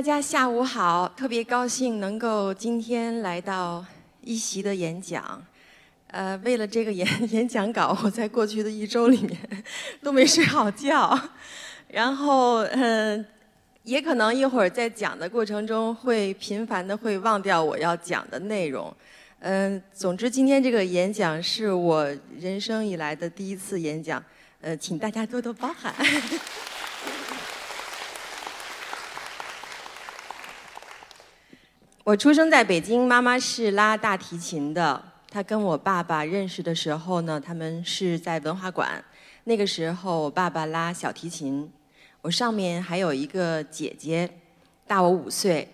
大家下午好，特别高兴能够今天来到一席的演讲。呃，为了这个演 演讲稿，我在过去的一周里面都没睡好觉。然后，嗯，也可能一会儿在讲的过程中会频繁的会忘掉我要讲的内容。嗯，总之今天这个演讲是我人生以来的第一次演讲，呃，请大家多多包涵。我出生在北京，妈妈是拉大提琴的。她跟我爸爸认识的时候呢，他们是在文化馆。那个时候，我爸爸拉小提琴，我上面还有一个姐姐，大我五岁。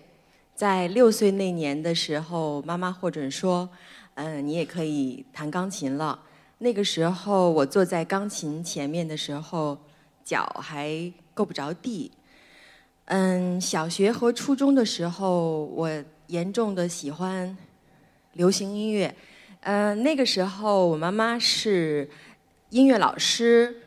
在六岁那年的时候，妈妈获准说：“嗯，你也可以弹钢琴了。”那个时候，我坐在钢琴前面的时候，脚还够不着地。嗯，小学和初中的时候，我。严重的喜欢流行音乐，嗯，那个时候我妈妈是音乐老师，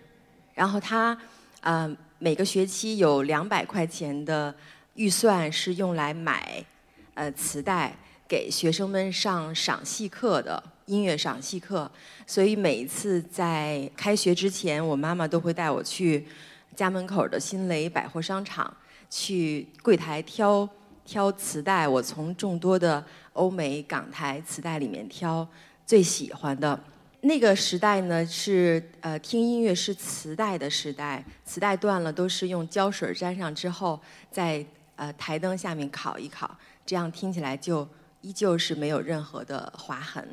然后她嗯每个学期有两百块钱的预算是用来买呃磁带给学生们上赏析课的音乐赏析课，所以每一次在开学之前，我妈妈都会带我去家门口的新雷百货商场去柜台挑。挑磁带，我从众多的欧美港台磁带里面挑最喜欢的。那个时代呢，是呃听音乐是磁带的时代，磁带断了都是用胶水粘上之后，在呃台灯下面烤一烤，这样听起来就依旧是没有任何的划痕。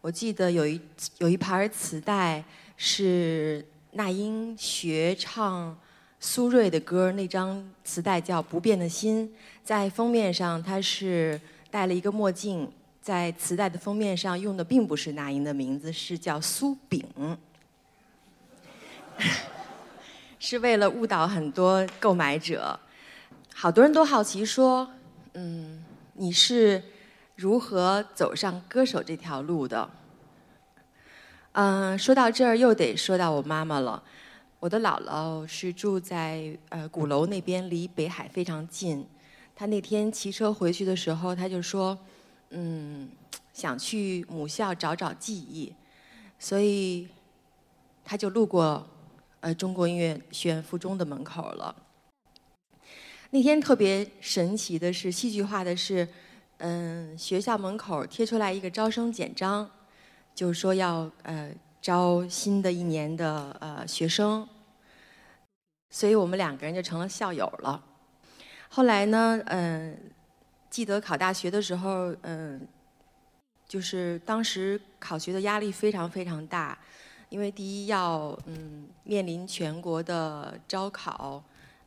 我记得有一有一盘磁带是那英学唱。苏芮的歌，那张磁带叫《不变的心》。在封面上，他是戴了一个墨镜。在磁带的封面上用的并不是那英的名字，是叫苏炳，是为了误导很多购买者。好多人都好奇说：“嗯，你是如何走上歌手这条路的？”嗯，说到这儿又得说到我妈妈了。我的姥姥是住在呃鼓楼那边，离北海非常近。他那天骑车回去的时候，他就说：“嗯，想去母校找找记忆。”所以，他就路过呃中国音乐学院附中的门口了。那天特别神奇的是，戏剧化的是，嗯，学校门口贴出来一个招生简章，就说要呃招新的一年的呃学生。所以我们两个人就成了校友了。后来呢，嗯，记得考大学的时候，嗯，就是当时考学的压力非常非常大，因为第一要嗯面临全国的招考，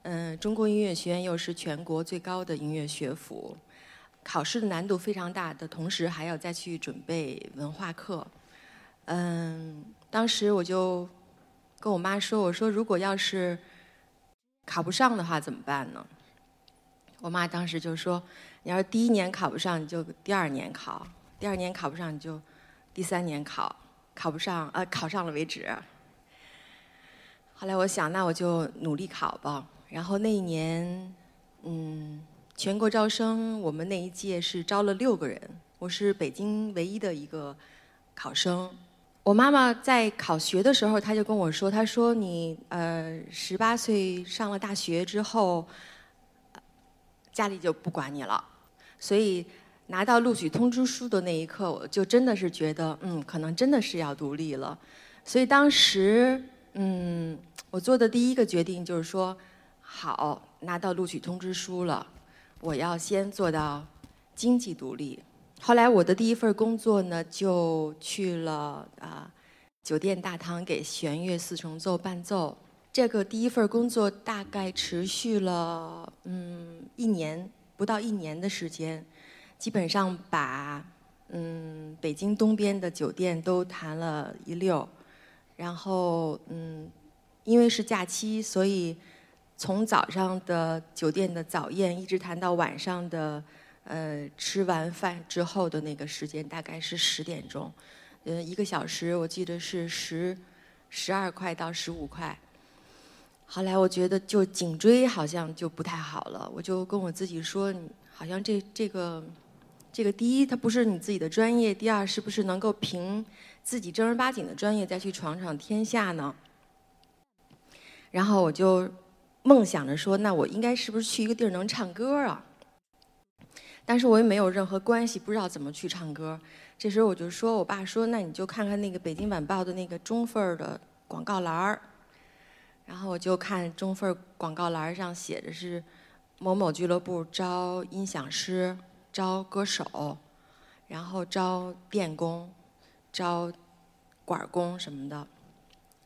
嗯，中国音乐学院又是全国最高的音乐学府，考试的难度非常大的同时，还要再去准备文化课。嗯，当时我就跟我妈说：“我说如果要是……”考不上的话怎么办呢？我妈当时就说：“你要是第一年考不上，你就第二年考；第二年考不上，你就第三年考。考不上，呃，考上了为止。”后来我想，那我就努力考吧。然后那一年，嗯，全国招生，我们那一届是招了六个人，我是北京唯一的一个考生。我妈妈在考学的时候，她就跟我说：“她说你呃十八岁上了大学之后，家里就不管你了。所以拿到录取通知书的那一刻，我就真的是觉得，嗯，可能真的是要独立了。所以当时，嗯，我做的第一个决定就是说，好，拿到录取通知书了，我要先做到经济独立。”后来我的第一份工作呢，就去了啊酒店大堂给弦乐四重奏伴奏。这个第一份工作大概持续了嗯一年不到一年的时间，基本上把嗯北京东边的酒店都谈了一溜。然后嗯因为是假期，所以从早上的酒店的早宴一直谈到晚上的。呃，吃完饭之后的那个时间大概是十点钟，呃，一个小时我记得是十十二块到十五块。后来我觉得就颈椎好像就不太好了，我就跟我自己说，好像这这个这个第一它不是你自己的专业，第二是不是能够凭自己正儿八经的专业再去闯闯天下呢？然后我就梦想着说，那我应该是不是去一个地儿能唱歌啊？但是我也没有任何关系，不知道怎么去唱歌。这时候我就说我爸说，那你就看看那个《北京晚报》的那个中份儿的广告栏儿。然后我就看中份儿广告栏上写着是某某俱乐部招音响师、招歌手，然后招电工、招管工什么的。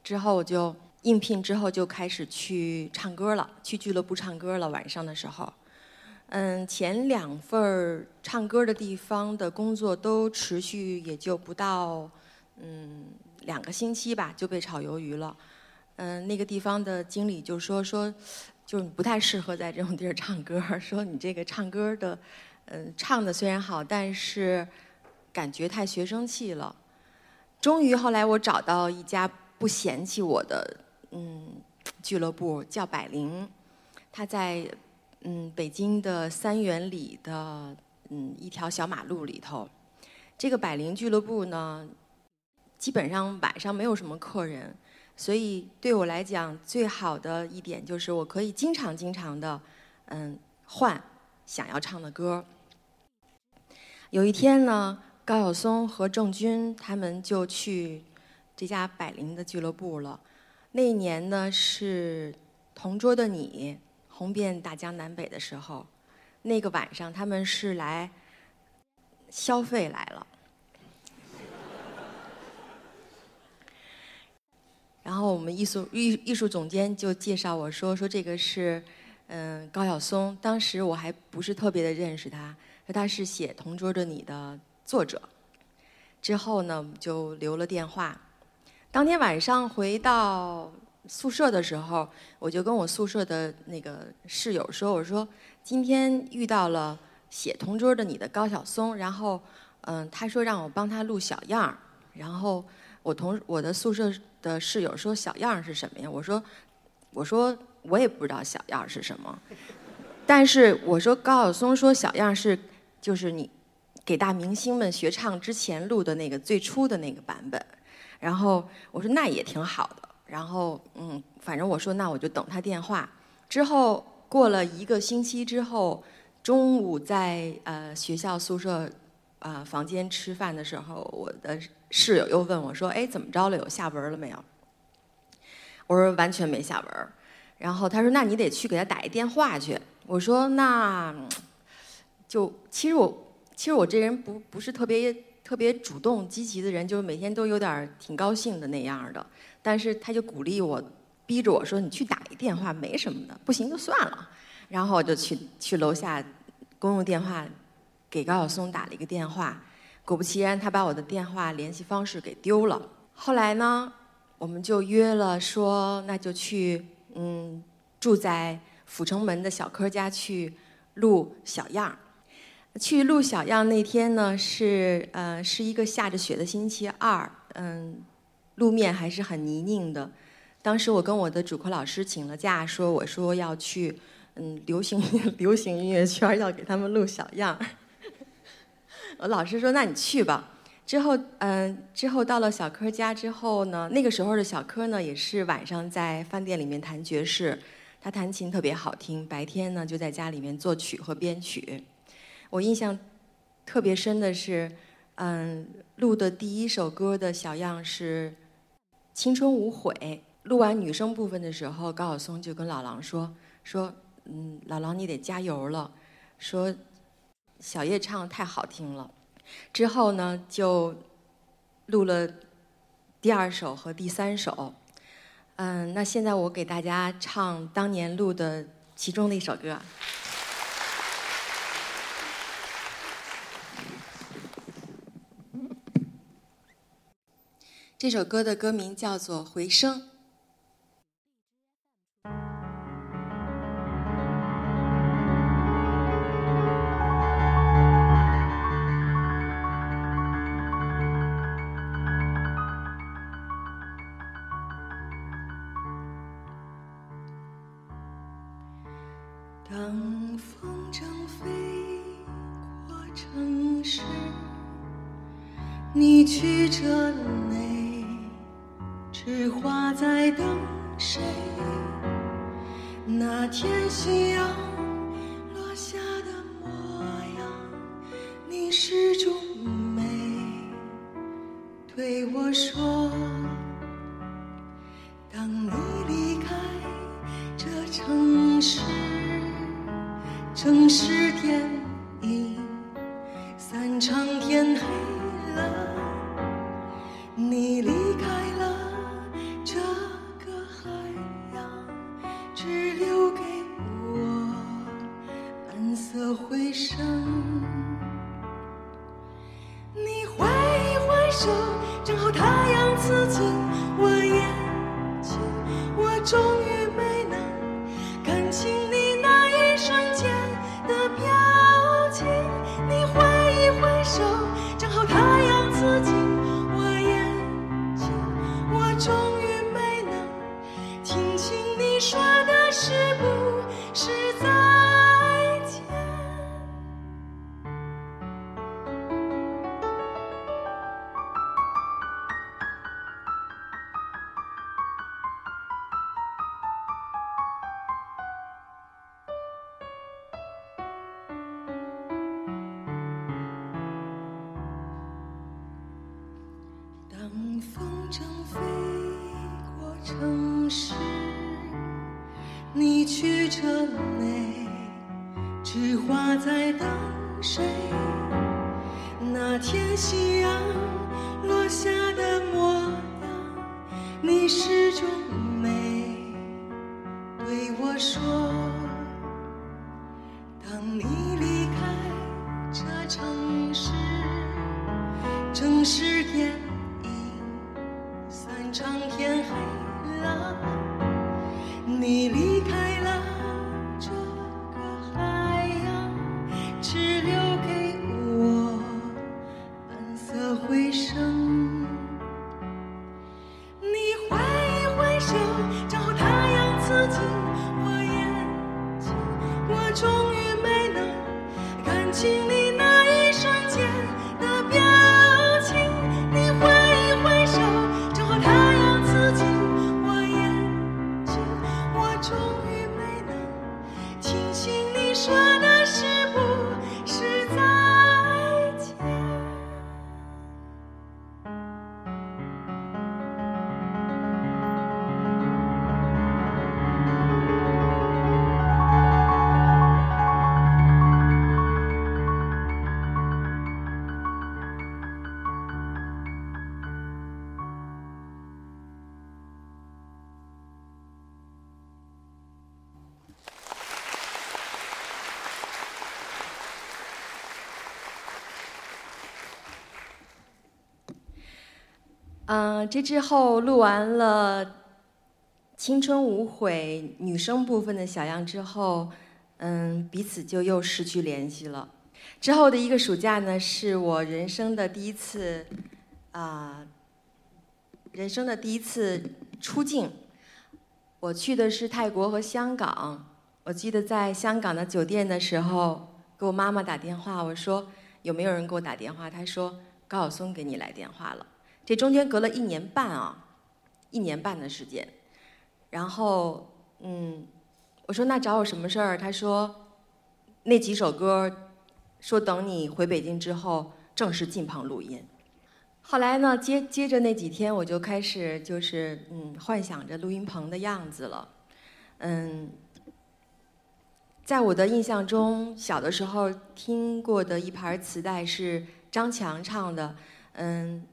之后我就应聘之后就开始去唱歌了，去俱乐部唱歌了。晚上的时候。嗯，前两份儿唱歌的地方的工作都持续也就不到嗯两个星期吧，就被炒鱿鱼了。嗯，那个地方的经理就说说，就是不太适合在这种地儿唱歌，说你这个唱歌的，嗯，唱的虽然好，但是感觉太学生气了。终于后来我找到一家不嫌弃我的嗯俱乐部，叫百灵，他在。嗯，北京的三元里的嗯一条小马路里头，这个百灵俱乐部呢，基本上晚上没有什么客人，所以对我来讲最好的一点就是我可以经常经常的嗯换想要唱的歌。有一天呢，高晓松和郑钧他们就去这家百灵的俱乐部了。那一年呢是《同桌的你》。红遍大江南北的时候，那个晚上他们是来消费来了。然后我我们艺术艺艺术总监就介绍我说说这个是嗯高晓松，当时我还不是特别的认识他，说他是写《同桌的你》的作者。之后呢就留了电话，当天晚上回到。宿舍的时候，我就跟我宿舍的那个室友说：“我说今天遇到了写同桌的你的高晓松，然后嗯，他说让我帮他录小样儿。然后我同我的宿舍的室友说小样是什么呀？我说我说我也不知道小样是什么，但是我说高晓松说小样是就是你给大明星们学唱之前录的那个最初的那个版本。然后我说那也挺好的。”然后，嗯，反正我说那我就等他电话。之后过了一个星期之后，中午在呃学校宿舍啊房间吃饭的时候，我的室友又问我说：“哎，怎么着了？有下文了没有？”我说：“完全没下文。”然后他说：“那你得去给他打一电话去。”我说：“那就其实我其实我这人不不是特别特别主动积极的人，就是每天都有点挺高兴的那样的。”但是他就鼓励我，逼着我说：“你去打一电话，没什么的，不行就算了。”然后我就去去楼下公用电话给高晓松打了一个电话，果不其然，他把我的电话联系方式给丢了。后来呢，我们就约了说，那就去嗯住在阜成门的小柯家去录小样去录小样那天呢，是呃是一个下着雪的星期二，嗯。路面还是很泥泞的，当时我跟我的主课老师请了假，说我说要去，嗯，流行 流行音乐圈要给他们录小样我老师说那你去吧。之后，嗯，之后到了小柯家之后呢，那个时候的小柯呢也是晚上在饭店里面弹爵士，他弹琴特别好听，白天呢就在家里面作曲和编曲。我印象特别深的是，嗯，录的第一首歌的小样是。青春无悔。录完女生部分的时候，高晓松就跟老狼说：“说，嗯，老狼你得加油了。说，小叶唱太好听了。之后呢，就录了第二首和第三首。嗯，那现在我给大家唱当年录的其中的一首歌。”这首歌的歌名叫做《回声》。城市，城市电影散场，天黑了，你离开了这个海洋，只留给我蓝色回声。总是，你曲折泪，只画在等谁？那天夕阳落下的模样，你始终没对我说。嗯，这之后录完了《青春无悔》女生部分的小样之后，嗯，彼此就又失去联系了。之后的一个暑假呢，是我人生的第一次，啊、人生的第一次出境。我去的是泰国和香港。我记得在香港的酒店的时候，给我妈妈打电话，我说有没有人给我打电话？她说高晓松给你来电话了。这中间隔了一年半啊，一年半的时间。然后，嗯，我说那找我什么事儿？他说那几首歌，说等你回北京之后正式进棚录音。后来呢，接接着那几天，我就开始就是嗯，幻想着录音棚的样子了。嗯，在我的印象中，小的时候听过的一盘磁带是张强唱的，嗯。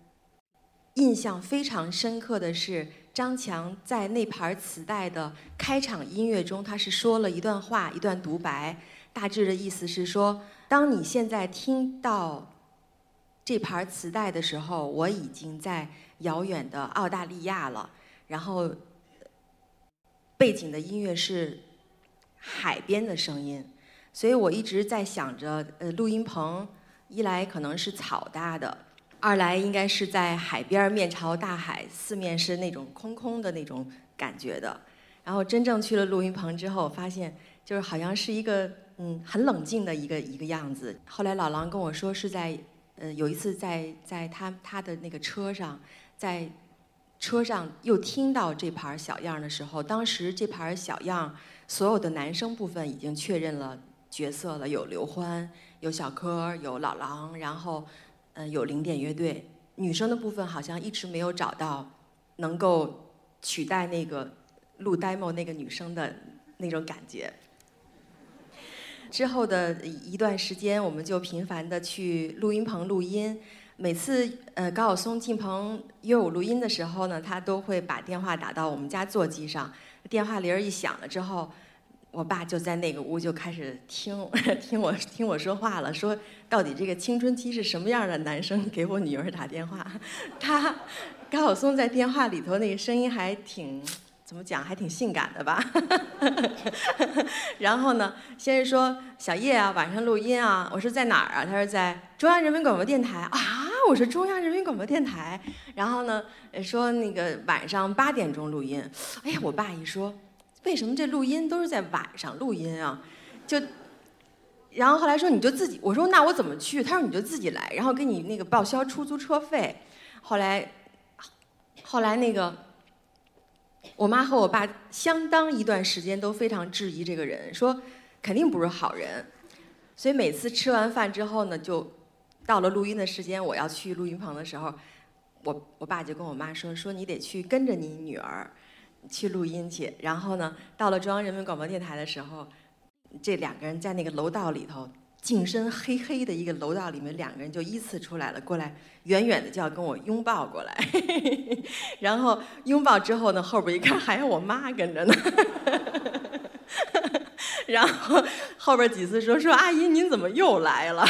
印象非常深刻的是，张强在那盘磁带的开场音乐中，他是说了一段话，一段独白，大致的意思是说，当你现在听到这盘磁带的时候，我已经在遥远的澳大利亚了，然后背景的音乐是海边的声音，所以我一直在想着，呃，录音棚一来可能是草搭的。二来应该是在海边面朝大海，四面是那种空空的那种感觉的。然后真正去了录音棚之后，发现就是好像是一个嗯很冷静的一个一个样子。后来老狼跟我说是在呃有一次在在他他的那个车上，在车上又听到这盘小样的时候，当时这盘小样所有的男生部分已经确认了角色了，有刘欢，有小柯，有老狼，然后嗯有零点乐队。女生的部分好像一直没有找到能够取代那个录 demo 那个女生的那种感觉。之后的一段时间，我们就频繁的去录音棚录音。每次呃高晓松进棚约我录音的时候呢，他都会把电话打到我们家座机上。电话铃儿一响了之后，我爸就在那个屋就开始听 听我听我说话了，说到底这个青春期是什么样的男生给我女儿打电话？他高晓松在电话里头那个声音还挺。怎么讲还挺性感的吧？然后呢，先是说小叶啊，晚上录音啊。我说在哪儿啊？他说在中央人民广播电台啊。我说中央人民广播电台。然后呢，说那个晚上八点钟录音。哎呀，我爸一说，为什么这录音都是在晚上录音啊？就，然后后来说你就自己。我说那我怎么去？他说你就自己来，然后给你那个报销出租车费。后来，后来那个。我妈和我爸相当一段时间都非常质疑这个人，说肯定不是好人。所以每次吃完饭之后呢，就到了录音的时间，我要去录音棚的时候，我我爸就跟我妈说：“说你得去跟着你女儿去录音去。”然后呢，到了中央人民广播电台的时候，这两个人在那个楼道里头。净身黑黑的一个楼道里面，两个人就依次出来了，过来远远的就要跟我拥抱过来，然后拥抱之后呢，后边一看还有我妈跟着呢，然后后边几次说说阿姨您怎么又来了？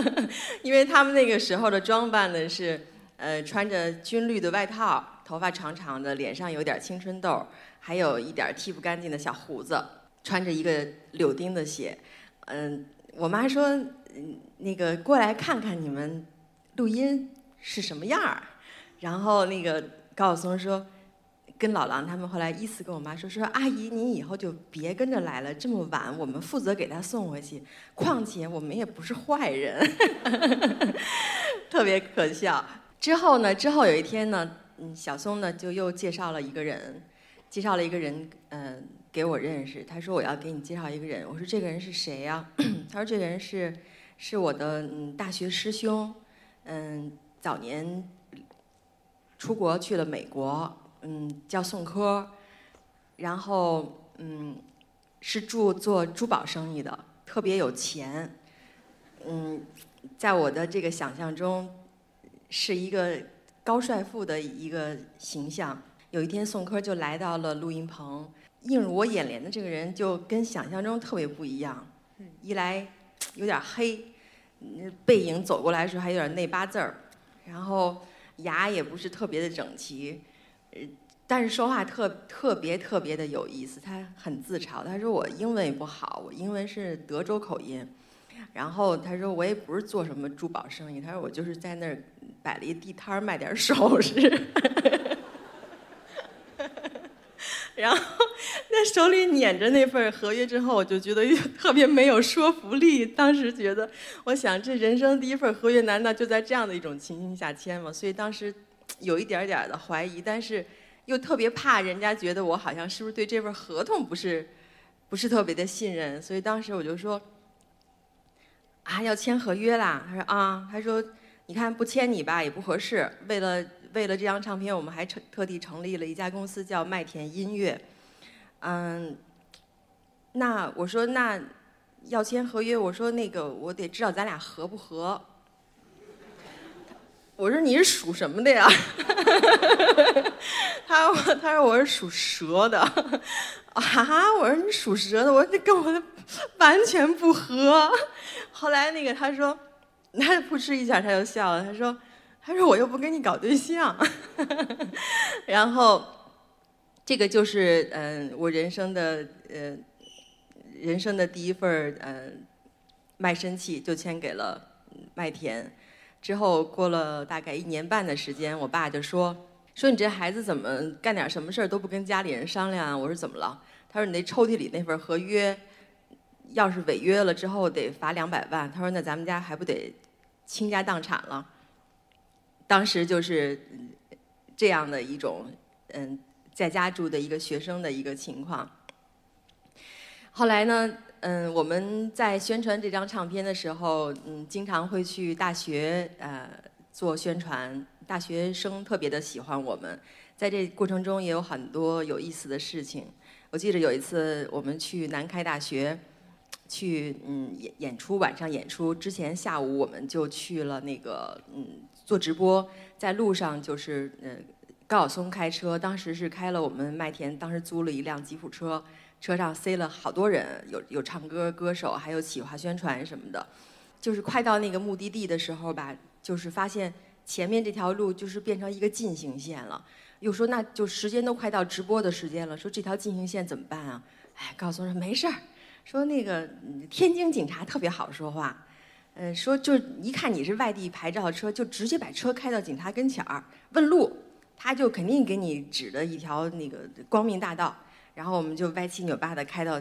因为他们那个时候的装扮呢是呃穿着军绿的外套，头发长长的，脸上有点青春痘，还有一点剃不干净的小胡子，穿着一个柳钉的鞋，嗯。我妈说：“那个过来看看你们录音是什么样儿。”然后那个高晓松说：“跟老狼他们后来依次跟我妈说说，阿姨您以后就别跟着来了，这么晚我们负责给他送回去。况且我们也不是坏人，特别可笑。”之后呢，之后有一天呢，嗯，小松呢就又介绍了一个人，介绍了一个人，嗯。给我认识，他说我要给你介绍一个人。我说这个人是谁呀？他说这个人是是我的嗯大学师兄，嗯早年出国去了美国，嗯叫宋科，然后嗯是做做珠宝生意的，特别有钱，嗯在我的这个想象中是一个高帅富的一个形象。有一天宋柯就来到了录音棚。映入我眼帘的这个人就跟想象中特别不一样，一来有点黑，背影走过来的时候还有点内八字儿，然后牙也不是特别的整齐，但是说话特特别特别的有意思。他很自嘲，他说我英文也不好，我英文是德州口音。然后他说我也不是做什么珠宝生意，他说我就是在那儿摆了一地摊卖点首饰。然后，那手里捻着那份合约之后，我就觉得 特别没有说服力。当时觉得，我想这人生第一份合约，难道就在这样的一种情形下签吗？所以当时有一点点的怀疑，但是又特别怕人家觉得我好像是不是对这份合同不是不是特别的信任。所以当时我就说，啊，要签合约啦。他说啊，他说你看不签你吧也不合适，为了。为了这张唱片，我们还特地成立了一家公司，叫麦田音乐。嗯，那我说那要签合约，我说那个我得知道咱俩合不合。我说你是属什么的呀？他他说我是属蛇的。啊，我说你属蛇的，我说这跟我的 完全不合。后来那个他说，他扑哧一下他就笑了，他说。他说：“我又不跟你搞对象。”然后，这个就是嗯，我人生的呃，人生的第一份嗯卖身契，就签给了麦田。之后过了大概一年半的时间，我爸就说：“说你这孩子怎么干点什么事儿都不跟家里人商量？”我说：“怎么了？”他说：“你那抽屉里那份合约，要是违约了之后得罚两百万。他说那咱们家还不得倾家荡产了？当时就是这样的一种嗯，在家住的一个学生的一个情况。后来呢，嗯，我们在宣传这张唱片的时候，嗯，经常会去大学呃做宣传，大学生特别的喜欢我们。在这过程中也有很多有意思的事情。我记得有一次我们去南开大学，去嗯演演出，晚上演出之前下午我们就去了那个嗯做直播，在路上就是嗯高晓松开车，当时是开了我们麦田，当时租了一辆吉普车。车上塞了好多人，有有唱歌歌手，还有企划宣传什么的。就是快到那个目的地的时候吧，就是发现前面这条路就是变成一个进行线了。又说那就时间都快到直播的时间了，说这条进行线怎么办啊？哎，高晓松说没事儿，说那个天津警察特别好说话，嗯，说就一看你是外地牌照车，就直接把车开到警察跟前儿问路，他就肯定给你指的一条那个光明大道。然后我们就歪七扭八的开到，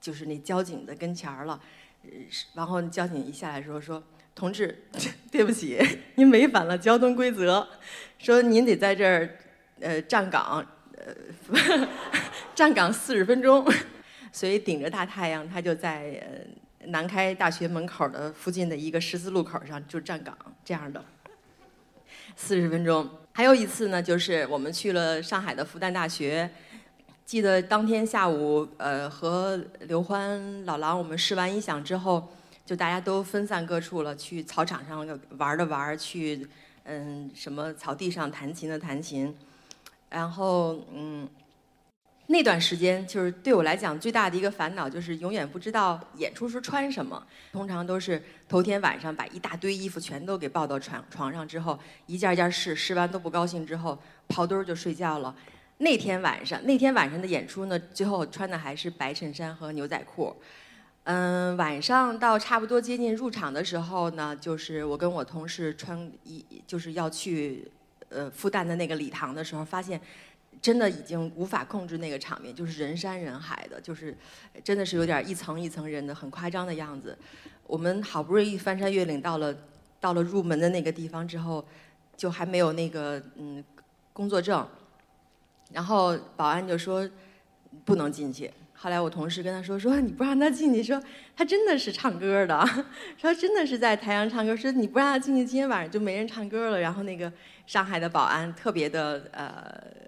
就是那交警的跟前儿了，呃然后交警一下来说说，同志，对不起，您违反了交通规则，说您得在这儿，呃，站岗，呃，站岗四十分钟，所以顶着大太阳，他就在南开大学门口的附近的一个十字路口上就站岗这样的，四十分钟。还有一次呢，就是我们去了上海的复旦大学。记得当天下午，呃，和刘欢、老狼我们试完音响之后，就大家都分散各处了，去草场上玩的玩，去嗯什么草地上弹琴的弹琴，然后嗯那段时间就是对我来讲最大的一个烦恼就是永远不知道演出时穿什么，通常都是头天晚上把一大堆衣服全都给抱到床床上之后，一件一件试，试完都不高兴之后，刨堆儿就睡觉了。那天晚上，那天晚上的演出呢，最后穿的还是白衬衫和牛仔裤。嗯，晚上到差不多接近入场的时候呢，就是我跟我同事穿一，就是要去呃复旦的那个礼堂的时候，发现真的已经无法控制那个场面，就是人山人海的，就是真的是有点一层一层人的，很夸张的样子。我们好不容易翻山越岭到了到了入门的那个地方之后，就还没有那个嗯工作证。然后保安就说不能进去。后来我同事跟他说说你不让他进去，说他真的是唱歌的，说真的是在台上唱歌。说你不让他进去，今天晚上就没人唱歌了。然后那个上海的保安特别的呃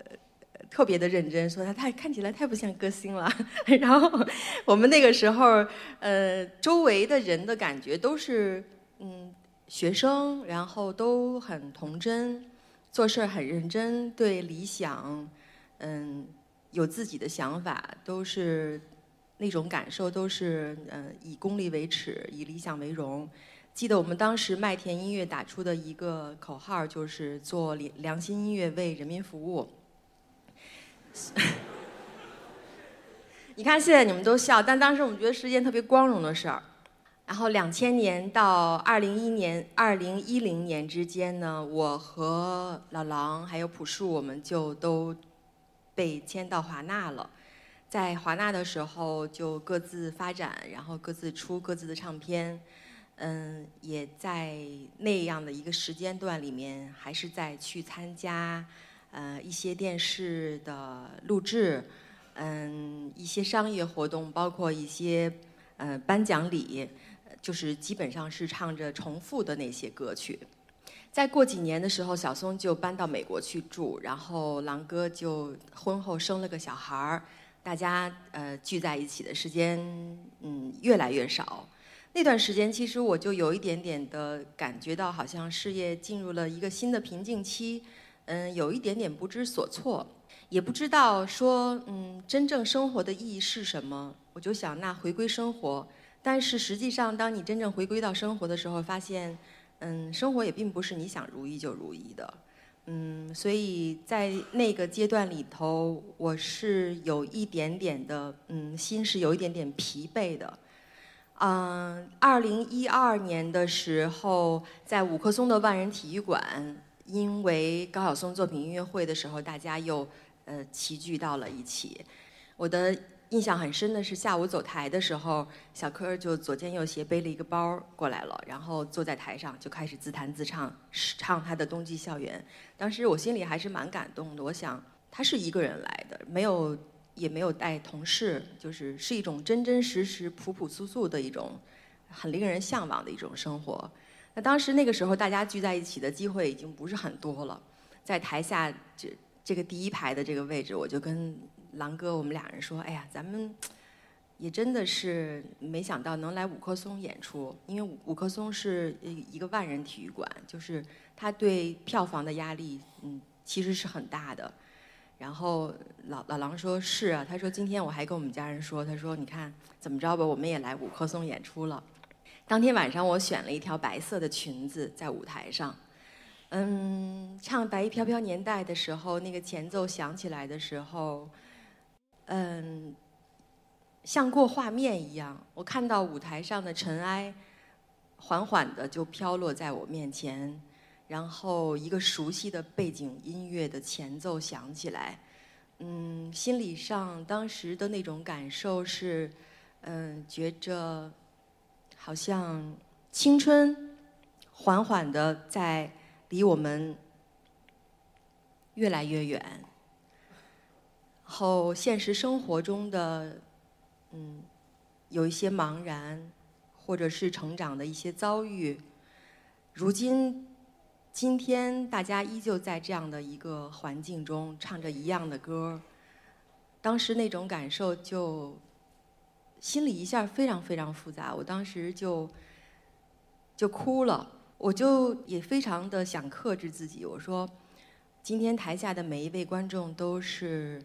特别的认真，说他太看起来太不像歌星了。然后我们那个时候呃周围的人的感觉都是嗯学生，然后都很童真，做事很认真，对理想。嗯，有自己的想法，都是那种感受，都是嗯，以功利为耻，以理想为荣。记得我们当时麦田音乐打出的一个口号，就是做良良心音乐，为人民服务。你看现在你们都笑，但当时我们觉得是一件特别光荣的事儿。然后两千年到二零一年、二零一零年之间呢，我和老狼还有朴树，我们就都。被签到华纳了，在华纳的时候就各自发展，然后各自出各自的唱片，嗯，也在那样的一个时间段里面，还是在去参加呃一些电视的录制，嗯，一些商业活动，包括一些呃颁奖礼，就是基本上是唱着重复的那些歌曲。再过几年的时候，小松就搬到美国去住，然后狼哥就婚后生了个小孩儿，大家呃聚在一起的时间嗯越来越少。那段时间，其实我就有一点点的感觉到，好像事业进入了一个新的瓶颈期，嗯，有一点点不知所措，也不知道说嗯真正生活的意义是什么。我就想那回归生活，但是实际上，当你真正回归到生活的时候，发现。嗯，生活也并不是你想如意就如意的，嗯，所以在那个阶段里头，我是有一点点的，嗯，心是有一点点疲惫的。嗯，二零一二年的时候，在五棵松的万人体育馆，因为高晓松作品音乐会的时候，大家又呃齐聚到了一起。我的印象很深的是下午走台的时候，小柯就左肩右斜背了一个包过来了，然后坐在台上就开始自弹自唱，唱他的《冬季校园》。当时我心里还是蛮感动的，我想他是一个人来的，没有也没有带同事，就是是一种真真实实、朴朴素素的一种很令人向往的一种生活。那当时那个时候大家聚在一起的机会已经不是很多了，在台下这这个第一排的这个位置，我就跟。狼哥，我们俩人说：“哎呀，咱们也真的是没想到能来五棵松演出，因为五棵松是一个万人体育馆，就是他对票房的压力，嗯，其实是很大的。然后老老狼说：是啊，他说今天我还跟我们家人说，他说你看怎么着吧，我们也来五棵松演出了。当天晚上我选了一条白色的裙子在舞台上，嗯，唱《白衣飘飘年代》的时候，那个前奏响起来的时候。”嗯，像过画面一样，我看到舞台上的尘埃，缓缓的就飘落在我面前，然后一个熟悉的背景音乐的前奏响起来，嗯，心理上当时的那种感受是，嗯，觉着好像青春缓缓的在离我们越来越远。然后现实生活中的，嗯，有一些茫然，或者是成长的一些遭遇。如今，今天大家依旧在这样的一个环境中唱着一样的歌当时那种感受，就心里一下非常非常复杂。我当时就就哭了，我就也非常的想克制自己。我说，今天台下的每一位观众都是。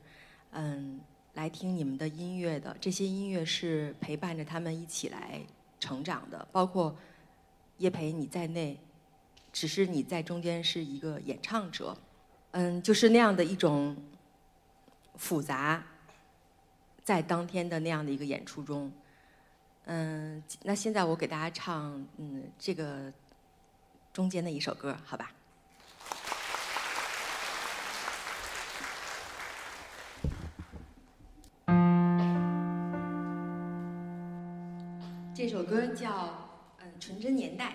嗯，来听你们的音乐的这些音乐是陪伴着他们一起来成长的，包括叶培你在内，只是你在中间是一个演唱者，嗯，就是那样的一种复杂，在当天的那样的一个演出中，嗯，那现在我给大家唱嗯这个中间的一首歌，好吧？这首歌叫《嗯纯真年代》。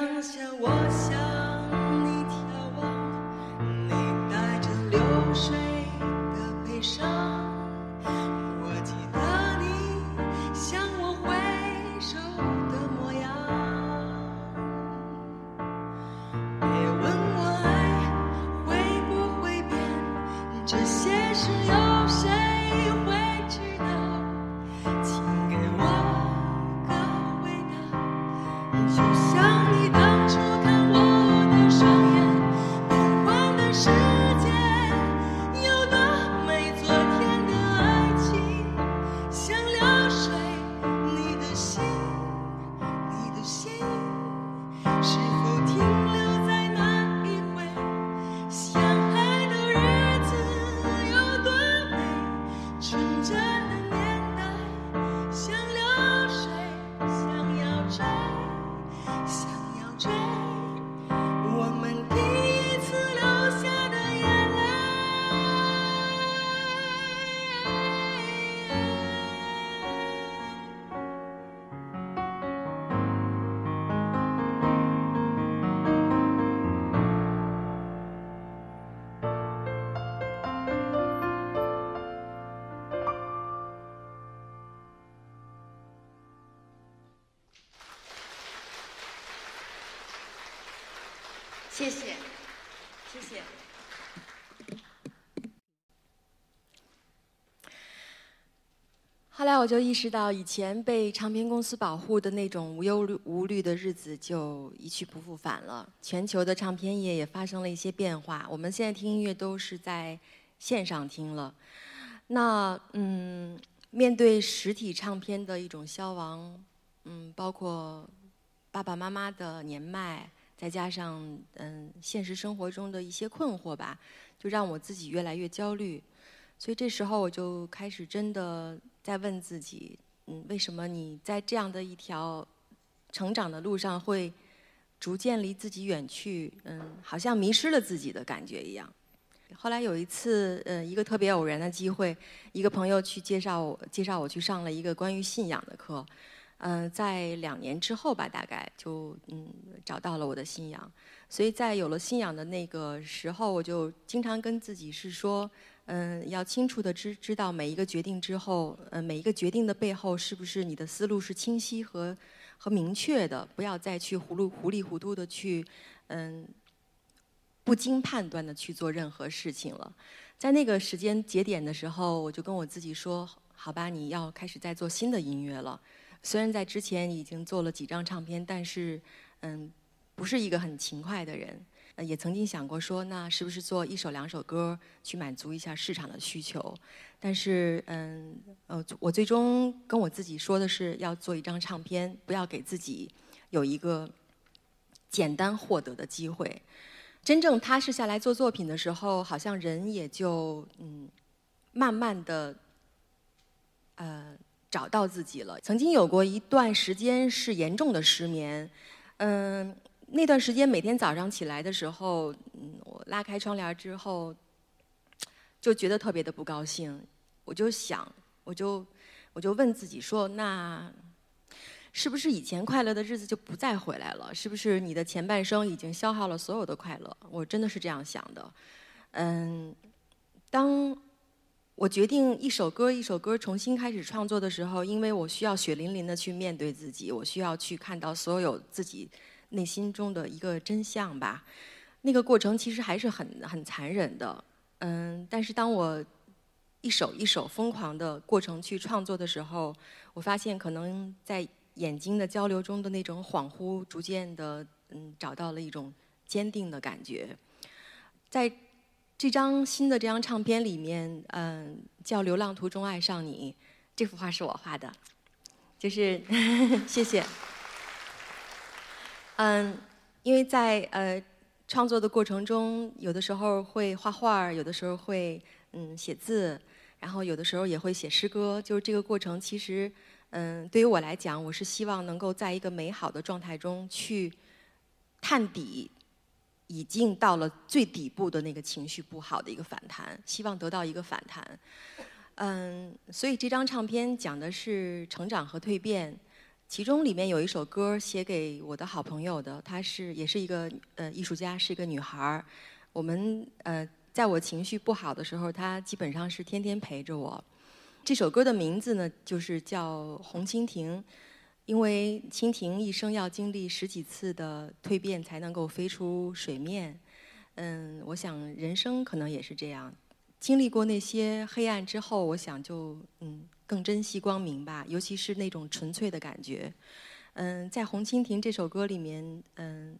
当下我向你眺望你带着流水谢谢，谢谢。后来我就意识到，以前被唱片公司保护的那种无忧无虑的日子就一去不复返了。全球的唱片业也发生了一些变化，我们现在听音乐都是在线上听了。那嗯，面对实体唱片的一种消亡，嗯，包括爸爸妈妈的年迈，再加上嗯现实生活中的一些困惑吧，就让我自己越来越焦虑。所以这时候我就开始真的。在问自己，嗯，为什么你在这样的一条成长的路上会逐渐离自己远去？嗯，好像迷失了自己的感觉一样。后来有一次，呃，一个特别偶然的机会，一个朋友去介绍我，介绍我去上了一个关于信仰的课。嗯，在两年之后吧，大概就嗯找到了我的信仰。所以在有了信仰的那个时候，我就经常跟自己是说。嗯，要清楚的知知道每一个决定之后，呃，每一个决定的背后是不是你的思路是清晰和和明确的，不要再去糊涂糊里糊涂的去，嗯，不经判断的去做任何事情了。在那个时间节点的时候，我就跟我自己说，好吧，你要开始在做新的音乐了。虽然在之前已经做了几张唱片，但是，嗯，不是一个很勤快的人。也曾经想过说，那是不是做一首两首歌去满足一下市场的需求？但是，嗯，呃，我最终跟我自己说的是，要做一张唱片，不要给自己有一个简单获得的机会。真正踏实下来做作品的时候，好像人也就嗯，慢慢的呃找到自己了。曾经有过一段时间是严重的失眠，嗯。那段时间，每天早上起来的时候，嗯，我拉开窗帘之后，就觉得特别的不高兴。我就想，我就，我就问自己说：那是不是以前快乐的日子就不再回来了？是不是你的前半生已经消耗了所有的快乐？我真的是这样想的。嗯，当我决定一首歌一首歌重新开始创作的时候，因为我需要血淋淋的去面对自己，我需要去看到所有自己。内心中的一个真相吧，那个过程其实还是很很残忍的，嗯，但是当我一首一首疯狂的过程去创作的时候，我发现可能在眼睛的交流中的那种恍惚，逐渐的嗯找到了一种坚定的感觉，在这张新的这张唱片里面，嗯，叫《流浪途中爱上你》，这幅画是我画的，就是 谢谢。嗯，因为在呃创作的过程中，有的时候会画画，有的时候会嗯写字，然后有的时候也会写诗歌。就是这个过程，其实嗯对于我来讲，我是希望能够在一个美好的状态中去探底，已经到了最底部的那个情绪不好的一个反弹，希望得到一个反弹。嗯，所以这张唱片讲的是成长和蜕变。其中里面有一首歌写给我的好朋友的，她是也是一个呃艺术家，是一个女孩儿。我们呃在我情绪不好的时候，她基本上是天天陪着我。这首歌的名字呢，就是叫《红蜻蜓》，因为蜻蜓一生要经历十几次的蜕变才能够飞出水面。嗯，我想人生可能也是这样，经历过那些黑暗之后，我想就嗯。更珍惜光明吧，尤其是那种纯粹的感觉。嗯，在《红蜻蜓》这首歌里面，嗯，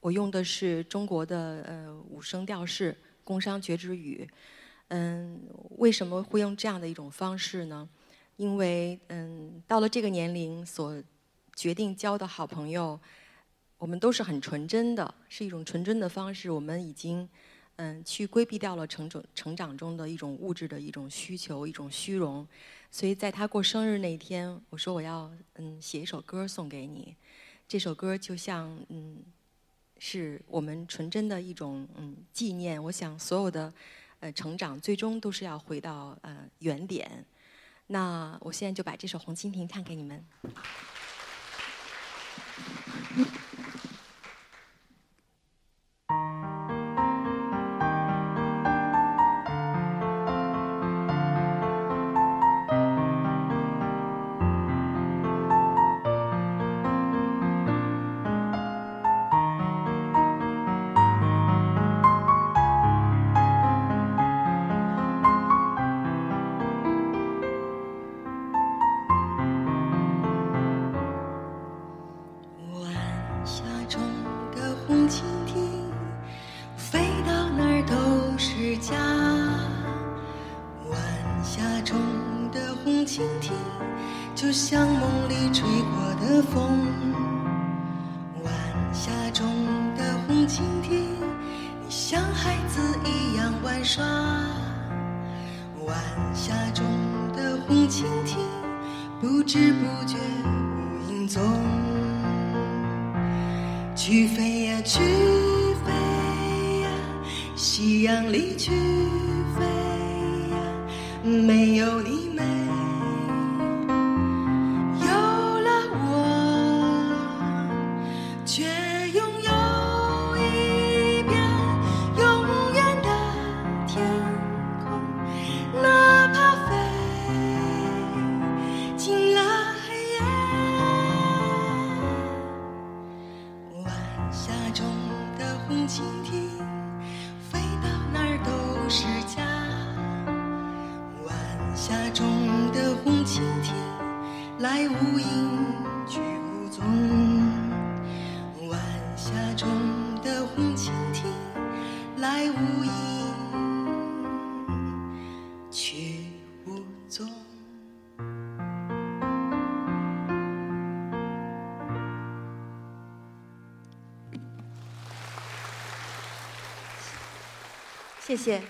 我用的是中国的呃五声调式宫商角徵羽。嗯，为什么会用这样的一种方式呢？因为嗯，到了这个年龄，所决定交的好朋友，我们都是很纯真的，是一种纯真的方式。我们已经。嗯，去规避掉了成长成长中的一种物质的一种需求，一种虚荣，所以在他过生日那一天，我说我要嗯写一首歌送给你，这首歌就像嗯是我们纯真的一种嗯纪念。我想所有的呃成长最终都是要回到呃原点。那我现在就把这首《红蜻蜓》唱给你们。去飞呀去飞呀，夕阳离去谢谢。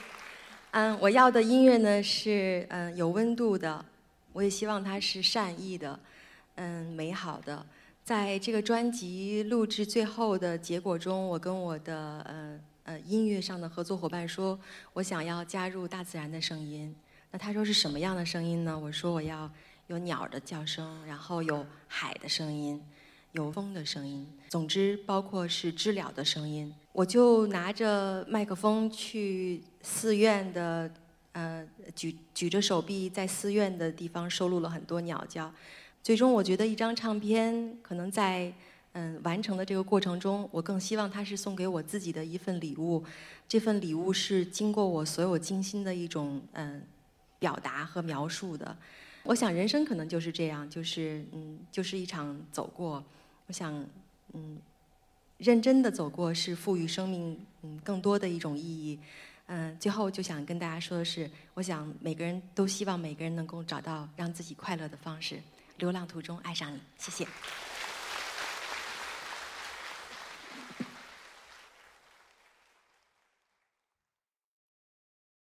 嗯，我要的音乐呢是嗯有温度的，我也希望它是善意的，嗯美好的。在这个专辑录制最后的结果中，我跟我的呃呃音乐上的合作伙伴说，我想要加入大自然的声音。那他说是什么样的声音呢？我说我要有鸟的叫声，然后有海的声音，有风的声音，总之包括是知了的声音。我就拿着麦克风去寺院的，呃，举举着手臂在寺院的地方收录了很多鸟叫。最终，我觉得一张唱片可能在嗯完成的这个过程中，我更希望它是送给我自己的一份礼物。这份礼物是经过我所有精心的一种嗯表达和描述的。我想人生可能就是这样，就是嗯，就是一场走过。我想嗯。认真的走过是赋予生命嗯更多的一种意义，嗯，最后就想跟大家说的是，我想每个人都希望每个人能够找到让自己快乐的方式，流浪途中爱上你，谢谢。